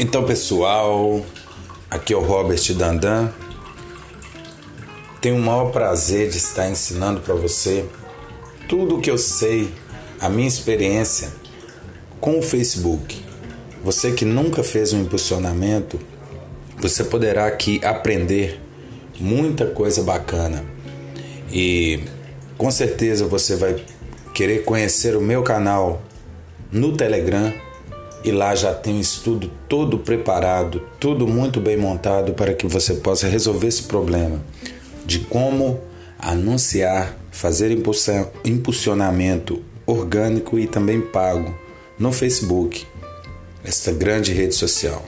Então, pessoal, aqui é o Robert Dandan. Tenho o maior prazer de estar ensinando para você tudo o que eu sei, a minha experiência com o Facebook. Você que nunca fez um impulsionamento, você poderá aqui aprender muita coisa bacana. E com certeza você vai querer conhecer o meu canal no Telegram e lá já tem um estudo todo preparado, tudo muito bem montado para que você possa resolver esse problema de como anunciar, fazer impulsionamento orgânico e também pago no Facebook, esta grande rede social.